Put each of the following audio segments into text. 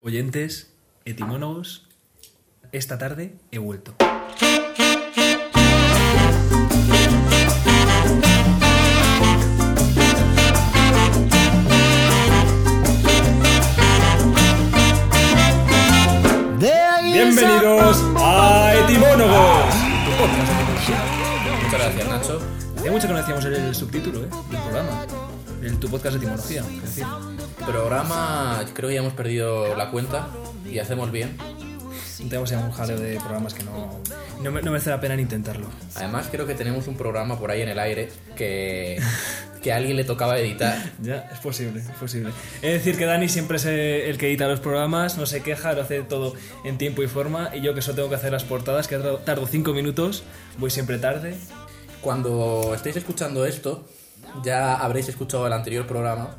Oyentes, etimólogos, esta tarde he vuelto. Bienvenidos a Etimólogos. tu podcast de etimología. Muchas gracias, Nacho. Hacía mucho que no decíamos el subtítulo ¿eh? del programa. El, tu podcast de etimología. Es decir, Programa, creo que ya hemos perdido la cuenta y hacemos bien. tenemos ya un jaleo de programas que no, no, me- no merece la pena ni intentarlo. Además, creo que tenemos un programa por ahí en el aire que, que a alguien le tocaba editar. Ya, es posible, es posible. Es decir, que Dani siempre es el que edita los programas, no se queja, lo hace todo en tiempo y forma, y yo que solo tengo que hacer las portadas, que tardo cinco minutos, voy siempre tarde. Cuando estéis escuchando esto, ya habréis escuchado el anterior programa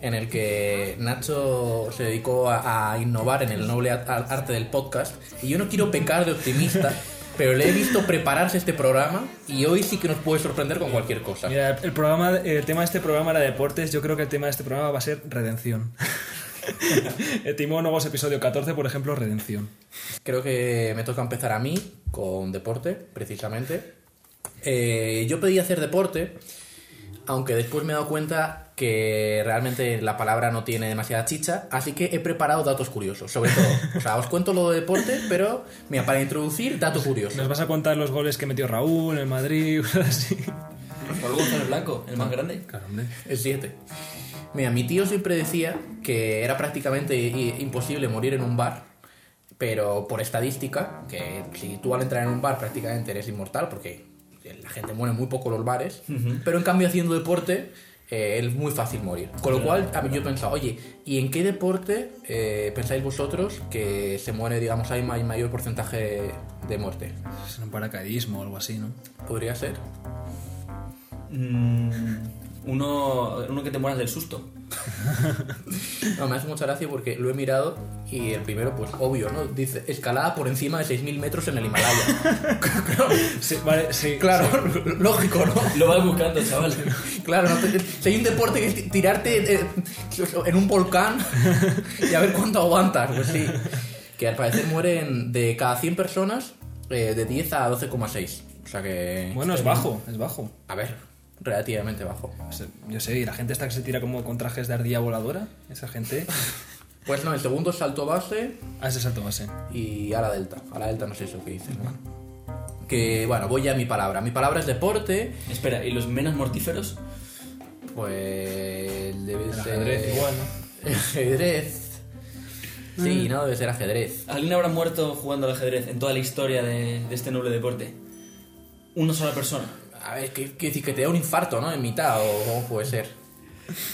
en el que Nacho se dedicó a, a innovar en el noble arte del podcast. Y yo no quiero pecar de optimista, pero le he visto prepararse este programa y hoy sí que nos puede sorprender con cualquier cosa. Mira, el, programa, el tema de este programa era deportes, yo creo que el tema de este programa va a ser redención. Etimólogos, episodio 14, por ejemplo, redención. Creo que me toca empezar a mí con deporte, precisamente. Eh, yo pedí hacer deporte, aunque después me he dado cuenta que realmente la palabra no tiene demasiada chicha, así que he preparado datos curiosos, sobre todo. O sea, os cuento lo de deporte, pero mira, para introducir, datos curiosos. Nos vas a contar los goles que metió Raúl en el Madrid, cosas así. Raúl González Blanco, el más grande. El 7. Mira, mi tío siempre decía que era prácticamente imposible morir en un bar, pero por estadística, que si tú al entrar en un bar prácticamente eres inmortal, porque la gente muere muy poco en los bares, pero en cambio haciendo deporte eh, es muy fácil morir. Con lo cual a mí yo he pensado, oye, ¿y en qué deporte eh, pensáis vosotros que se muere, digamos, hay ma- mayor porcentaje de muerte? Es un paracaidismo o algo así, ¿no? ¿Podría ser? Mm, uno, uno que te mueras del susto. No, me hace mucha gracia porque lo he mirado y el primero, pues obvio, ¿no? Dice escalada por encima de 6.000 metros en el Himalaya. claro, Sí, vale, sí. claro, lógico, ¿no? Lo vas buscando, chaval. Claro, ¿no? Te- si hay un deporte que es ti- tirarte eh, en un volcán y a ver cuánto aguantas, pues sí. Que al parecer mueren de cada 100 personas eh, de 10 a 12,6. O sea que... Bueno, es bajo, es bajo. A ver, relativamente bajo. Yo sé, y la gente está que se tira como con trajes de ardilla voladora, esa gente. Pues no, el segundo es salto base A ese salto base. y a la delta. A la delta no sé eso que dicen, ¿no? Que bueno, voy ya a mi palabra. Mi palabra es deporte, Espera, ¿y los menos mortíferos? pues debe El ser ajedrez igual, ¿no? El ajedrez. Sí, no debe ser ajedrez. ¿Alguien habrá muerto jugando al ajedrez en toda la historia de, de este noble deporte? Una sola persona. A ver, ¿qué, qué decir? Que te da un infarto, ¿no? En mitad, o cómo puede ser.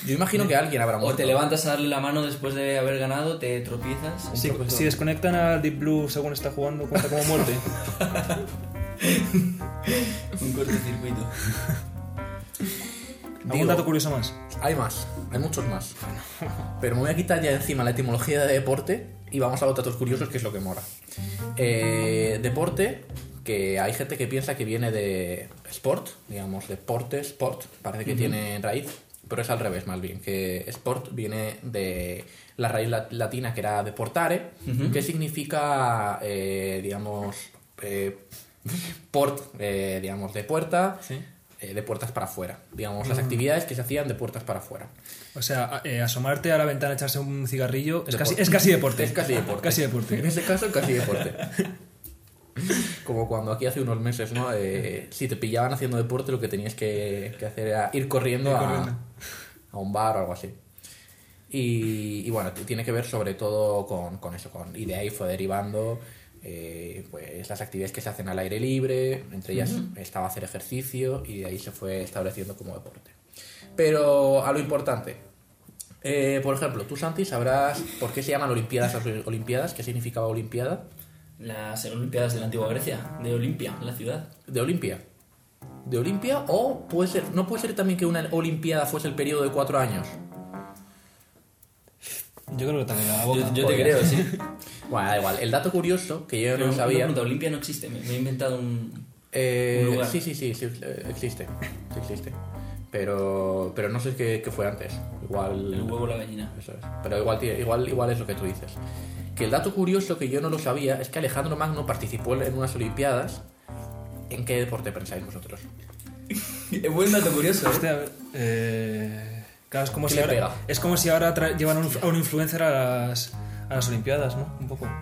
Yo imagino que alguien habrá O muerto. te levantas a darle la mano después de haber ganado, te tropiezas. Si, profesor. si desconectan a Deep Blue según está jugando, cuenta como muerte. Un cortocircuito. ¿Algún Digo- dato curioso más? Hay más, hay muchos más. Pero me voy a quitar ya de encima la etimología de deporte y vamos a los datos curiosos, que es lo que mola. Eh, deporte, que hay gente que piensa que viene de sport, digamos, deporte, sport, parece que tiene raíz, pero es al revés más bien, que sport viene de la raíz lat- latina que era deportare, que significa, eh, digamos, eh, port, eh, digamos, de puerta, Sí. eh, de puertas para afuera. Digamos, las actividades que se hacían de puertas para afuera. O sea, eh, asomarte a la ventana, echarse un cigarrillo, es casi, es casi deporte. Es casi deporte. Casi deporte. En este caso, casi deporte. Como cuando aquí hace unos meses, ¿no? Eh, si te pillaban haciendo deporte, lo que tenías que, que hacer era ir corriendo, Ir a- corriendo. A, un bar o algo así. Y, y bueno, tiene que ver sobre todo con, con eso. Con, y de ahí fue derivando eh, pues las actividades que se hacen al aire libre. Entre ellas estaba hacer ejercicio y de ahí se fue estableciendo como deporte. Pero a lo importante. Eh, por ejemplo, tú, Santi, sabrás por qué se llaman Olimpiadas las Olimpiadas, qué significaba Olimpiada. Las Olimpiadas de la antigua Grecia, de Olimpia, la ciudad. De Olimpia. ¿De Olimpia? O puede ser, no puede ser también que una Olimpiada fuese el periodo de cuatro años. Yo creo que también la boca. Yo, yo te creo, sí. Bueno, da igual. El dato curioso, que yo Pero no sabía. pregunta, Olimpia no existe, me, me he inventado un... Eh, un lugar. sí, sí, sí, sí, eh, existe. Sí existe. Pero, pero no sé qué, qué fue antes. Igual. El huevo o la gallina. Eso es. Pero igual, igual, igual es lo que tú dices. Que el dato curioso que yo no lo sabía es que Alejandro Magno participó en unas Olimpiadas. ¿En qué deporte pensáis vosotros? Es buen dato curioso. Hostia, a ver, eh, claro, es como ¿Qué si ahora, pega? es como si ahora tra- llevan a un, a un influencer a las, a las Olimpiadas, ¿no? Un poco.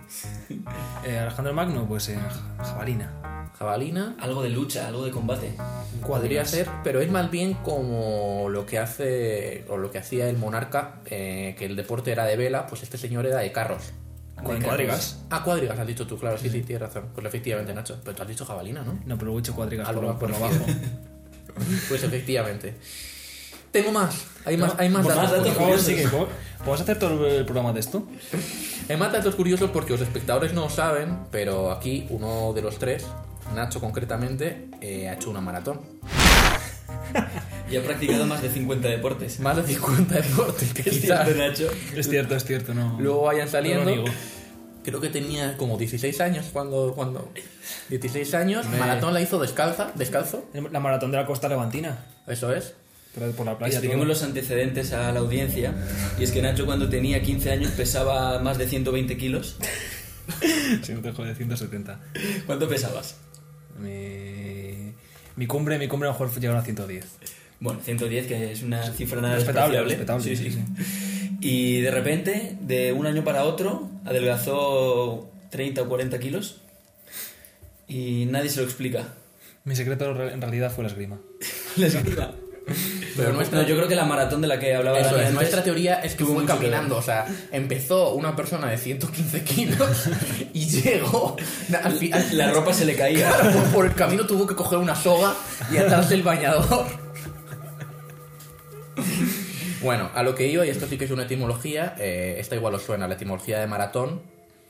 Eh, Alejandro Magno, pues eh, ja- jabalina. Jabalina. Algo de lucha, algo de combate. Podría ser, pero es más bien como lo que hace o lo que hacía el monarca, eh, que el deporte era de vela, pues este señor era de carros. Cuad- Cuadrigas. Ah, cuadrigas, has dicho tú, claro, sí, sí, tienes razón. Pues efectivamente, Nacho. Pero tú has dicho jabalina, ¿no? No, pero he dicho cuadrigas por, por lo por- bajo. Pues efectivamente. Tengo más. Hay más, hay más datos. datos Por favor, curiosos. sigue. ¿Cómo- ¿Podemos hacer todo el programa de esto? Hay más datos curiosos porque los espectadores no lo saben, pero aquí uno de los tres, Nacho concretamente, eh, ha hecho una maratón. Y ha practicado más de 50 deportes. Más de 50 deportes que Es quizás cierto, Nacho. Es cierto, es cierto, no. luego vayan saliendo. Creo que tenía como 16 años cuando... cuando 16 años, Me- maratón la hizo descalza, descalzo, La maratón de la costa levantina. eso es. Por, por la playa. Expliquemos los antecedentes a la audiencia. Y es que Nacho cuando tenía 15 años pesaba más de 120 kilos. Si no te jode, 170. ¿Cuánto pesabas? Mi, mi cumbre, mi cumbre a lo mejor llegaron a 110. Bueno, 110, que es una cifra nada Respetable, respetable, Sí, sí. sí, Y de repente, de un año para otro, adelgazó 30 o 40 kilos. Y nadie se lo explica. Mi secreto en realidad fue la esgrima. La esgrima. Pero nuestra, No, yo creo que la maratón de la que hablaba eso antes- nuestra teoría es que fue caminando, o sea, empezó una persona de 115 kilos y llegó al final... La ropa se le caía. Claro, por, por el camino tuvo que coger una soga y atarse el bañador. Bueno, a lo que iba, y esto sí que es una etimología, eh, esta igual os suena, la etimología de maratón,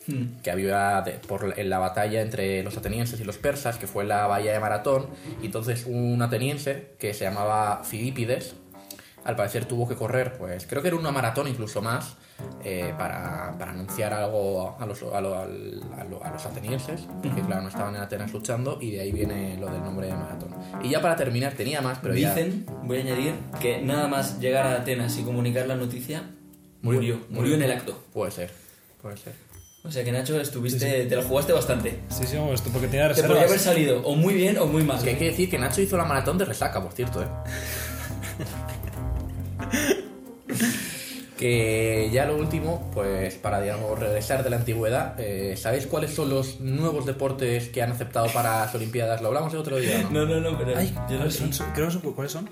Hmm. que había de- por, en la batalla entre los atenienses y los persas, que fue la bahía de Maratón, y entonces un ateniense que se llamaba Fidípides, al parecer tuvo que correr, pues creo que era una maratón incluso más, eh, para, para anunciar algo a los, a, lo- a lo- a los atenienses, porque claro, no estaban en Atenas luchando, y de ahí viene lo del nombre de maratón. Y ya para terminar, tenía más, pero ya... Dicen, voy a añadir, que nada más llegar a Atenas y comunicar la noticia, Murió. murió. Murió, en el acto. Puede ser, puede ser. O sea que Nacho, estuviste, te la jugaste bastante. Sí, sí, esto porque tenía Te podría haber reservas. salido o muy bien o muy mal. Que hay que decir que Nacho hizo la maratón de resaca, por cierto, ¿eh? que ya lo último, pues para digamos regresar de la antigüedad, eh, ¿sabéis cuáles son los nuevos deportes que han aceptado para las Olimpiadas? ¿Lo hablamos el otro día? No? No, no, no, pero Ay, yo no ¿cuáles sé. son? Creo que son- ¿Cuáles son?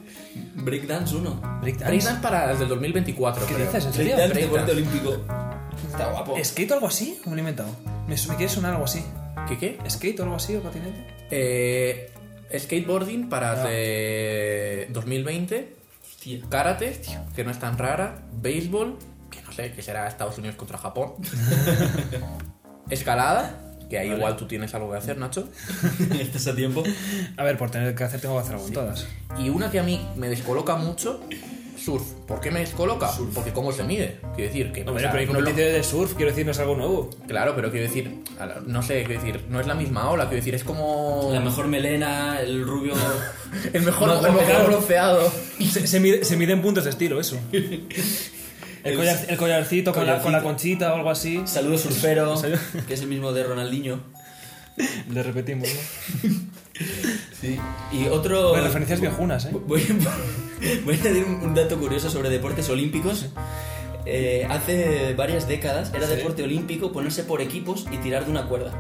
Breakdance 1. Breakdance. Breakdance para desde el 2024. ¿Qué creo. dices? ¿En serio? Breakdance, deporte olímpico. Está guapo. ¿Skate o algo así? ¿O me lo he inventado? ¿Me, me quiere sonar algo así? ¿Qué qué? ¿Skate o algo así? ¿O patinete? Eh, skateboarding para Ah. de 2020. Hostia. Karate, que no es tan rara. Béisbol, que no sé, que será Estados Unidos contra Japón. Escalada, que ahí Vale. igual tú tienes algo que hacer, Nacho. ¿Estás a tiempo? A ver, por tener que hacer tengo que hacer algo en todas. Y una que a mí me descoloca mucho, surf. ¿Por qué me descoloca? Porque cómo se mide. Quiero decir que... No, o sea, pero de surf, quiero decir, no es algo nuevo. Claro, pero quiero decir, no sé, quiero decir, no es la misma ola, quiero decir, es como... La mejor melena, el rubio. El mejor, No, el mejor bronceado. Se, se mide, se mide en puntos de estilo, eso. El, collar- el collarcito con la, con la conchita o algo así. Saludo surfero, que es el mismo de Ronaldinho. Le repetimos, ¿no? Sí. Y otro. Bueno, referencias viejunas, ¿eh? Voy, voy a añadir un, un dato curioso sobre deportes olímpicos. Eh, hace varias décadas era Sí. deporte olímpico ponerse por equipos y tirar de una cuerda.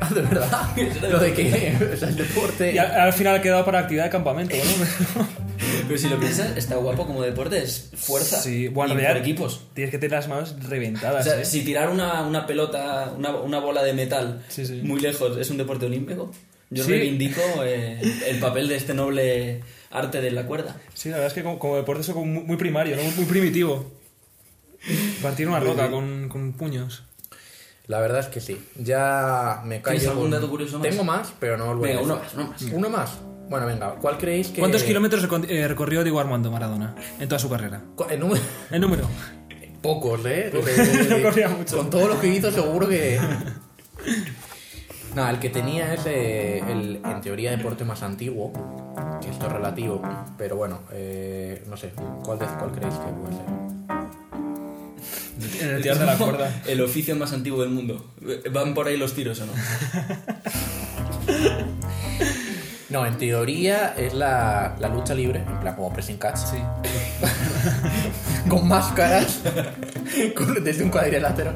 Ah, de verdad. Lo de que o sea, el deporte... Y al, al final ha quedado para actividad de campamento, ¿no? Pero si lo piensas, está guapo como deporte, es fuerza. Sí, bueno, y por equipos. Tienes que tener las manos O reventadas, sea, ¿eh? si tirar una, una pelota, una, una bola de metal Sí, sí. muy lejos es un deporte olímpico, yo Sí. reivindico eh, el papel de este noble arte de la cuerda. Sí, la verdad es que como, como deporte es como muy, muy primario, ¿no? Muy, primitivo. Partir una roca con, con puños. La verdad es que sí. Ya me callo. ¿Tienes algún con- dato curioso más? Tengo más, pero no lo voy a Venga, uno más, uno más. Uno más. Bueno, venga. ¿Cuál creéis que. ¿Cuántos kilómetros eh, recorrió Diego Armando Maradona en toda su carrera? El número- El número. Pocos, ¿eh? No corría mucho. Con todo lo que hizo, seguro que. No, el que tenía es eh, el, en teoría, deporte más antiguo, que esto es relativo, pero bueno, eh, no sé, ¿cuál, de- ¿cuál creéis que puede ser? En el tirar de la cuerda. El oficio más antiguo del mundo. ¿Van por ahí los tiros o no? No, en teoría es la, la lucha libre, en plan como pressing catch, Sí. con máscaras, con- desde un cuadrilátero.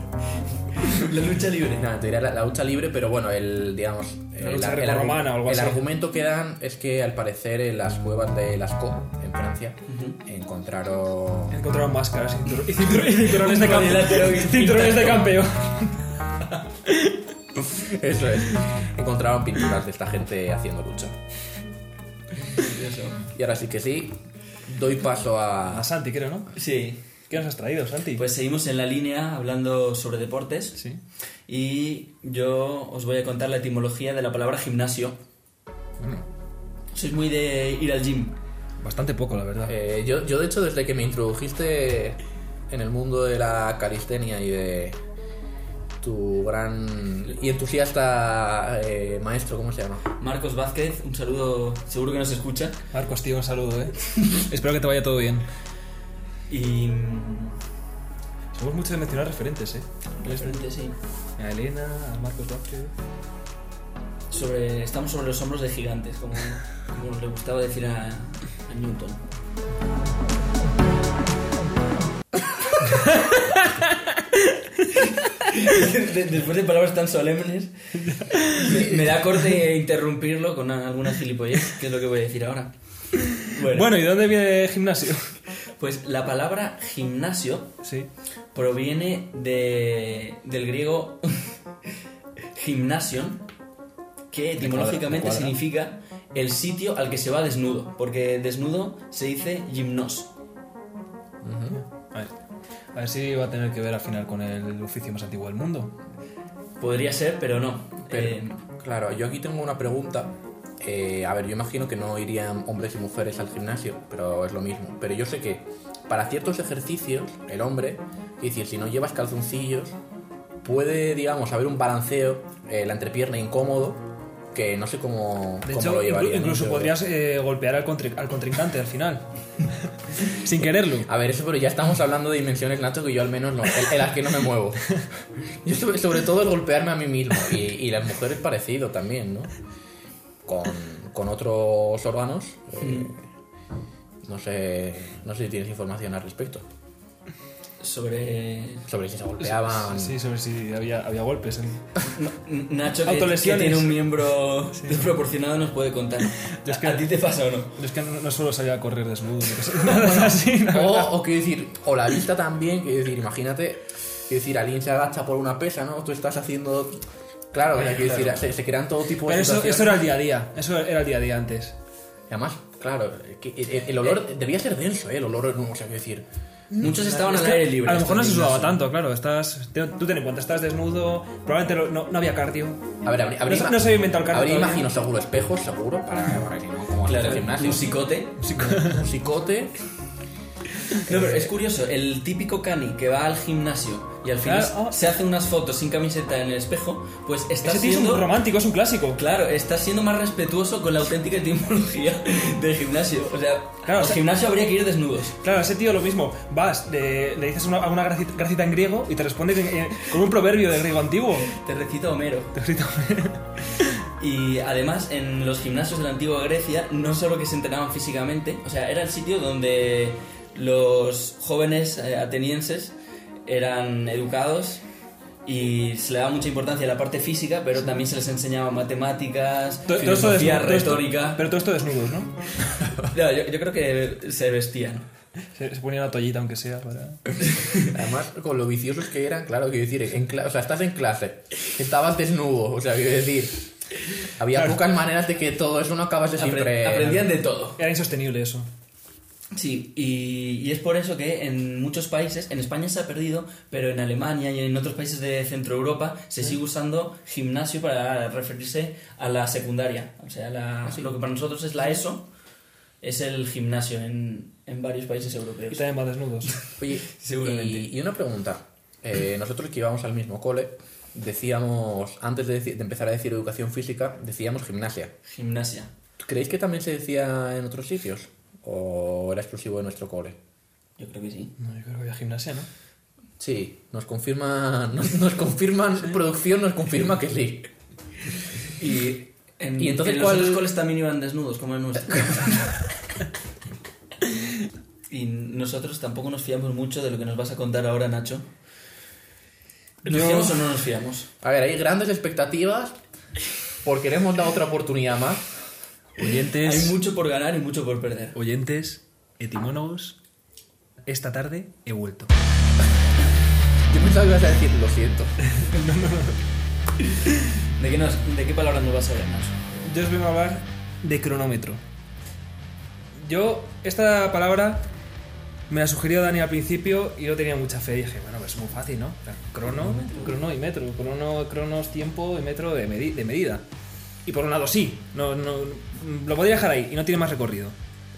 La lucha libre. No, en teoría la, la lucha libre, pero bueno, el, digamos, La el, lucha el argu- o algo el así. argumento que dan es que al parecer en las cuevas de Lascaux, en Francia, encontraron... Encontraron máscaras y cintur- y cintur- y cinturones de campeón. Cinturones de campeón. Eso es. Encontraron pinturas de esta gente haciendo lucha. Y ahora sí que sí, doy paso a... A Santi, creo, ¿no? Sí. ¿Qué nos has traído, Santi? Pues seguimos en la línea hablando sobre deportes. Sí. Y yo os voy a contar la etimología de la palabra gimnasio. Sois muy de ir al gym. Bastante poco, la verdad. Eh, yo, yo, de hecho, desde que me introdujiste en el mundo de la calistenia y de tu gran y entusiasta eh, maestro, ¿cómo se llama? Marcos Vázquez, un saludo, seguro que nos escucha. Marcos, tío, un saludo, ¿eh? Espero que te vaya todo bien. Y. mm, Somos muchos de mencionar referentes, ¿eh? referente, sí. A Elena, a Marcos Vázquez. Sobre, estamos sobre los hombros de gigantes, como, como le gustaba decir a, a Newton. De- Después de palabras tan solemnes, me, me da corte interrumpirlo con alguna gilipollez, que es lo que voy a decir ahora. Bueno, ¿y de dónde viene gimnasio? Pues la palabra gimnasio Sí. proviene de, del griego gymnasion, que etimológicamente cuadra. significa el sitio al que se va desnudo, porque desnudo se dice gimnos. A ver, a ver si va a tener que ver al final con el oficio más antiguo del mundo. Podría ser, pero no. Pero, Eh, claro, yo aquí tengo una pregunta. Eh, a ver, yo imagino que no irían hombres y mujeres al gimnasio, pero es lo mismo. Pero yo sé que para ciertos ejercicios, el hombre, es decir, si no llevas calzoncillos, puede, digamos, haber un balanceo, eh, la entrepierna incómodo, que no sé cómo, De cómo hecho, lo inclu- llevarían. incluso podrías eh, golpear al, contri- al contrincante al final. Sin quererlo. A ver, eso, pero ya estamos hablando de dimensiones, Nacho, que yo al menos no, en, en las que no me muevo. Yo sobre, sobre todo el golpearme a mí mismo. Y, y las mujeres parecido también, ¿no? Con, con otros órganos. eh, no sé no sé si tienes información al respecto. sobre Sobre si se golpeaban. Sí, sobre si había, había golpes. en- Nacho, que, tiene un miembro desproporcionado, nos puede contar. Yo es que- ¿A ti te pasa o no? Yo es que no, no suelo salir a correr desnudo. así, O, o quiero decir, o la vista también, quiero decir, imagínate, quiero decir, alguien se agacha por una pesa, ¿no? Tú estás haciendo. Claro, o sea, quiero decir, se, se crean todo tipo de Pero eso, eso era el día a día. Eso era el día a día antes. Y además, claro, que el, el olor debía ser denso, ¿eh? El olor, o sea, quiero decir. Muchos estaban Es al aire libre. A lo mejor no se sudaba tanto, claro. Estás, te- tú ten en cuenta, estás desnudo. Probablemente lo- no, no había cardio. A ver, habría, No habría, se- no se había inventado el cardio Habría, imagino, seguro, espejos, seguro, para, para que no, como Claro, el gimnasio. un psicote. Un psicote. No, pero es curioso, el típico cani que va al gimnasio y al final Claro, oh. se hace unas fotos sin camiseta en el espejo, pues está Ese tío es un siendo... romántico, es un clásico. Claro, está siendo más respetuoso con la auténtica etimología del gimnasio. O sea, Claro, al o sea- gimnasio habría que ir desnudos. Claro, ese tío lo mismo. Vas, le, le dices una, alguna gracita, gracita en griego y te responde en- con un proverbio de griego antiguo. Te recita Homero. Te grita, Y además, en los gimnasios de la antigua Grecia, no solo que se entrenaban físicamente, o sea, era el sitio donde los jóvenes eh, atenienses eran educados y se le daba mucha importancia a la parte física, pero también se les enseñaba matemáticas, Todo- todo filosofía, desnudo, todo esto- retórica. pero todo esto desnudos, ¿no? No, yo, yo creo que se vestían. Se, se ponía una toallita, aunque sea, para... Además, con lo viciosos que eran, claro, quiero decir, en o sea, estás en clase, estabas desnudo, o sea, quiero decir, había Claro. pocas maneras de que todo eso no acabase Apre- siempre. aprendían de todo. Era insostenible eso. Sí, y, y es por eso que en muchos países, en España se ha perdido, pero en Alemania y en otros países de Centro Europa se sigue usando gimnasio para referirse a la secundaria. O sea, la- lo que para nosotros es la ESO, es el gimnasio en, en varios países Y europeos. también va desnudos. Oye, Seguramente. Y, y una pregunta. Eh, nosotros que íbamos al mismo cole, decíamos, antes de, de empezar a decir educación física, decíamos gimnasia. Gimnasia. ¿Creéis que también se decía en otros sitios? ¿O era exclusivo de nuestro cole? Yo creo que sí. No, yo creo que había gimnasia, ¿no? Sí, nos confirman, nos, nos confirman, producción nos confirma que sí. Y, en, ¿Y entonces en cuál- los coles también iban desnudos, como en nuestro. y nosotros tampoco nos fiamos mucho de lo que nos vas a contar ahora, Nacho. ¿Nos Yo- fiamos o no nos fiamos? A ver, hay grandes expectativas porque le hemos dado otra oportunidad más. Oyentes, Hay mucho por ganar y mucho por perder. oyentes, etimólogos, esta tarde he vuelto. Yo pensaba que ibas a decir, lo siento. ¿De qué, nos- de qué palabra nos vas a hablar, Nacho? Yo os vengo a hablar de cronómetro. Yo, esta palabra me la sugirió Dani al principio y no tenía mucha fe. Dije, bueno, pues es muy fácil, ¿no? O sea, Crono, crono y metro. Crono, cronos, tiempo y metro de, medi- de medida. Y por un lado sí, no, no, lo podría dejar ahí y no tiene más recorrido.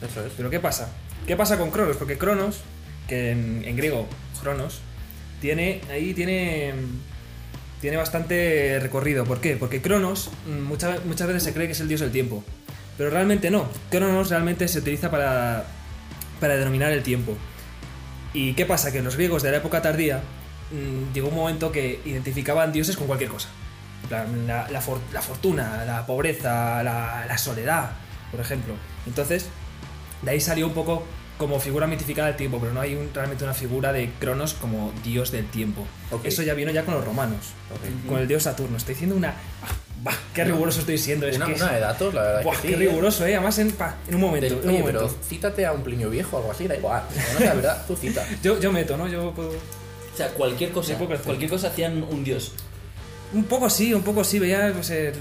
Eso es. Pero ¿qué pasa? ¿Qué pasa con Cronos? Porque Cronos, que en, en griego Cronos, tiene ahí tiene tiene bastante recorrido. ¿Por qué? Porque Cronos mm, muchas, muchas veces se cree que es el dios del tiempo, pero realmente no. Cronos realmente se utiliza para para denominar el tiempo. ¿Y qué pasa? Que los griegos de la época tardía mm, llegó un momento que identificaban dioses con cualquier cosa. La, la for- la fortuna, la pobreza, la, la soledad, por ejemplo. Entonces, de ahí salió un poco como figura mitificada del tiempo, pero no hay un- realmente una figura de Cronos como dios del tiempo. Eso ya vino ya con los romanos, con el dios Saturno. Estoy diciendo una... Bah, ¡Qué riguroso estoy siendo! Es Una, que es- una de datos, la verdad. es Buah, que sí, qué ¿eh? riguroso, ¿eh? Además, en, pa, en un momento. Del- en un oye, momento. pero cítate a un Plinio viejo o algo así, da igual. No, la verdad, tú cita. Yo, yo meto, ¿no? Yo puedo... O sea, cualquier cosa. Cualquier cosa hacían un dios. Un poco sí, un poco sí, veía pues, el-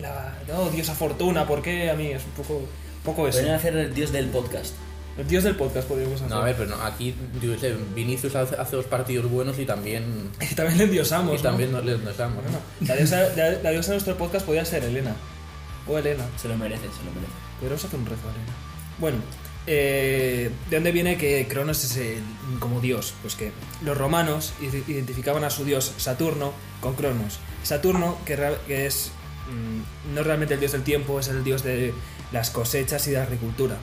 la, no, diosa fortuna, ¿por qué a mí? Es un poco, un poco eso. Podrían hacer el dios del podcast. El dios del podcast podríamos hacer. No, a ver, pero no, aquí, yo qué sé, Vinicius hace, hace dos partidos buenos y también, Y también le endiosamos, y ¿no? también nos, les damos. Bueno, la, diosa, la, la diosa de nuestro podcast podría ser Elena. O Elena. Se lo merece, se lo merece. Podríamos hacer un rezo a Elena. Bueno, eh, ¿de dónde viene que Cronos es el- como dios? Pues que los romanos ide- identificaban a su dios Saturno con Cronos. Saturno, que, que es mm, no realmente el dios del tiempo, es el dios de las cosechas y de la agricultura.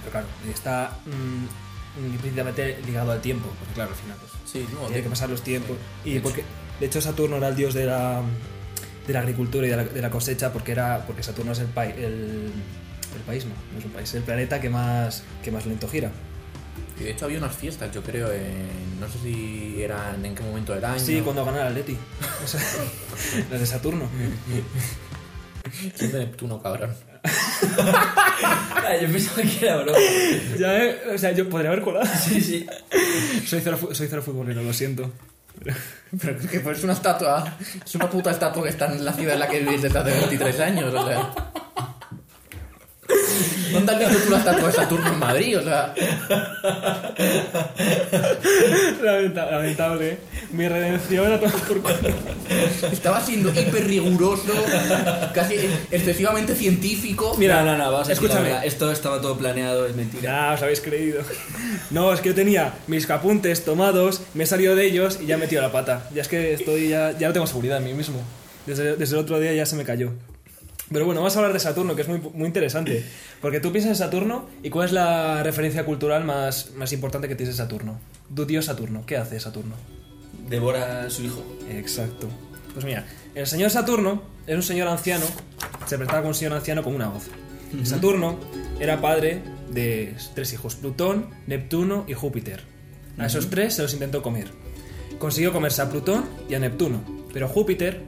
Pero claro, está mm, implícitamente ligado al tiempo, porque claro, al final pues, Sí, no, tiene que pasar los tiempos. De Y hecho- porque, de hecho, Saturno era el dios de la, de la agricultura y de la, de la cosecha, porque era porque Saturno es el, el, el país, no, no es un país, es el planeta que más, que más lento gira. Y de hecho había unas fiestas, yo creo, en, no sé si eran en qué momento del año. Sí, cuando gana el Atleti. O sea, las de Saturno. Son de Neptuno, cabrón. Ah, yo pensaba que era broma. Ya, eh, o sea, yo podría haber colado. Sí, sí. Soy cero, soy cero futbolero, lo siento. Pero es que pues es una estatua, es una puta estatua que está en la ciudad en la que vivís desde hace 23 años, o sea. ¿Dónde has visto tú la estatua de Saturno en Madrid? O sea, Lamenta- lamentable, ¿eh? Mi redención era todo por estaba siendo hiper riguroso, casi excesivamente científico. Mira, no, no, no, vamos a decir la escúchame. verdad. Esto estaba todo planeado, es mentira. Ya, os habéis creído. No, es que yo tenía mis apuntes tomados, me he salido de ellos y ya he metido la pata. Ya es que estoy, ya, ya no tengo seguridad en mí mismo. Desde, desde el otro día ya se me cayó. Pero bueno, vamos a hablar de Saturno, que es muy, muy interesante. Porque tú piensas en Saturno y ¿cuál es la referencia cultural más, más importante que tienes de Saturno? Tu dios Saturno. ¿Qué hace Saturno? Devora a su hijo. Exacto. Pues mira, el señor Saturno era un señor anciano, se presentaba como un señor anciano con una voz. Saturno era padre de tres hijos, Plutón, Neptuno y Júpiter. A esos tres se los intentó comer. Consiguió comerse a Plutón y a Neptuno, pero Júpiter,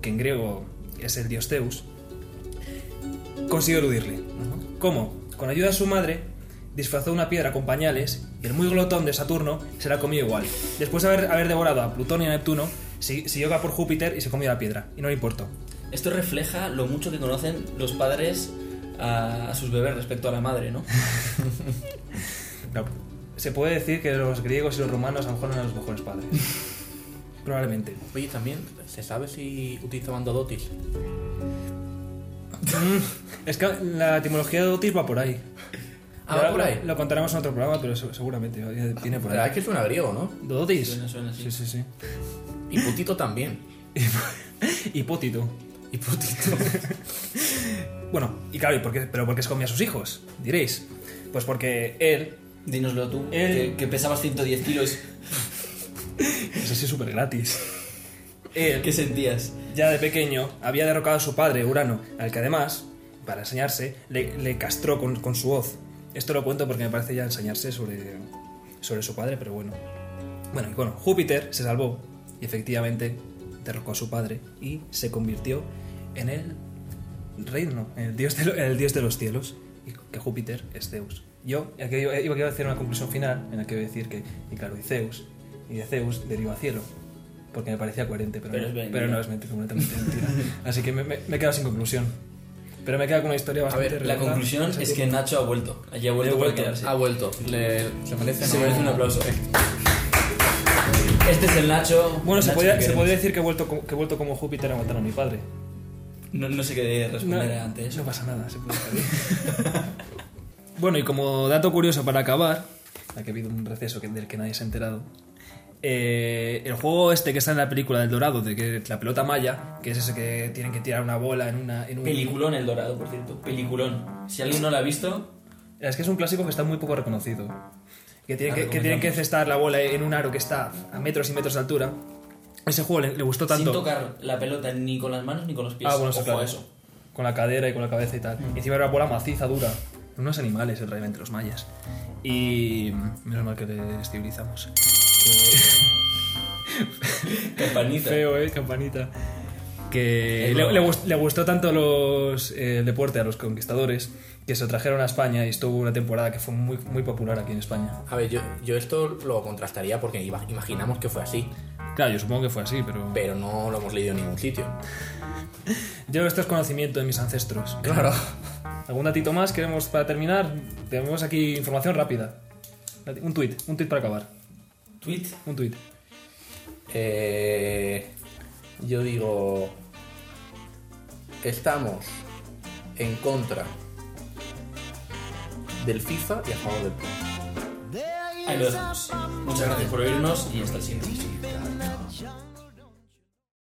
que en griego es el dios Zeus, consiguió eludirle. ¿Cómo? Con ayuda de su madre, disfrazó una piedra con pañales y el muy glotón de Saturno se la comió igual. Después de haber, haber devorado a Plutón y a Neptuno, si- siguió por Júpiter y se comió la piedra. Y no le importó. Esto refleja lo mucho que conocen los padres a, a sus bebés respecto a la madre, ¿no? Se puede decir que los griegos y los romanos a lo mejor no eran los mejores padres. Probablemente. Oye, también, ¿se sabe si utilizaban Dodotis? Mm, Es que la etimología de Dotis va por ahí. Ah, va por ahí. Lo, lo contaremos en otro programa, pero se- seguramente viene por La verdad ahí. es que suena griego, ¿no? ¿Dodotis? Suena, suena así. Sí, sí, sí. Y putito también. Hipótito. Hipótito. Bueno, y claro, ¿y por qué, ¿pero por qué se comía a sus hijos? Diréis. Pues porque él, Dínoslo tú, Él- que, que pesabas 110 kilos. eso sí es súper gratis. Él, ¿Qué sentías? ya de pequeño, había derrocado a su padre, Urano, al que además, para enseñarse, le, le castró con, con su hoz. Esto lo cuento porque me parece ya enseñarse sobre, sobre su padre, pero bueno. Bueno, bueno, Júpiter se salvó y efectivamente derrocó a su padre y se convirtió en el reino, en el dios de, lo- en el dios de los cielos, y que Júpiter es Zeus. Yo aquí iba, iba a hacer una conclusión final en la que voy a decir que, y claro, y Zeus, y de Zeus deriva cielo, porque me parecía coherente, pero, Pero no, es mentira. pero no es mentira, completamente mentira. Así que me, me, me he quedado sin conclusión. Pero me he quedado con una historia bastante ver, La conclusión es que Nacho ha vuelto. Allí ha vuelto vuelto. Ha vuelto. Le- se merece, Se ¿no? merece un aplauso. Este es el Nacho. Bueno, el se Nacho podría, que se decir que he, vuelto, como- que he vuelto como Júpiter a matar a mi padre. No, no sé qué responder ante eso. No pasa nada, se puede bueno, y como dato curioso para acabar, ya que ha habido un receso del que nadie se ha enterado, eh, el juego este que está en la película del Dorado, de que la pelota maya, que es ese que tienen que tirar una bola en, una, en un... Peliculón El Dorado, por cierto. Peliculón. Si alguien no lo ha visto, Es que es un clásico que está muy poco reconocido. Que tienen que, que tienen que cestar la bola en un aro que está a metros y metros de altura. Ese juego le, le gustó tanto. sin tocar la pelota ni con las manos ni con los pies. Ah, bueno, eso claro. a eso. Con la cadera y con la cabeza y tal. Mm. Y encima era una bola maciza, dura. Unos animales, realmente, los mayas. Y. Menos mal que les civilizamos. Campanita. Feo, eh, campanita. Que le, gustó tanto los, eh, el deporte a los conquistadores que se lo trajeron a España y estuvo una temporada que fue muy, muy popular aquí en España. A ver, yo, yo esto lo contrastaría porque imaginamos que fue así, Claro, yo supongo que fue así, pero. pero no lo hemos leído en ningún sitio. Yo esto es conocimiento de mis ancestros. Claro. ¿Algún datito más queremos para terminar? Tenemos aquí información rápida. Un tweet, un tweet para acabar. Tweet. Un tweet. Eh, yo digo, estamos en contra del FIFA y a favor del PUN. Ahí lo dejamos. Muchas gracias por oírnos y hasta el siguiente.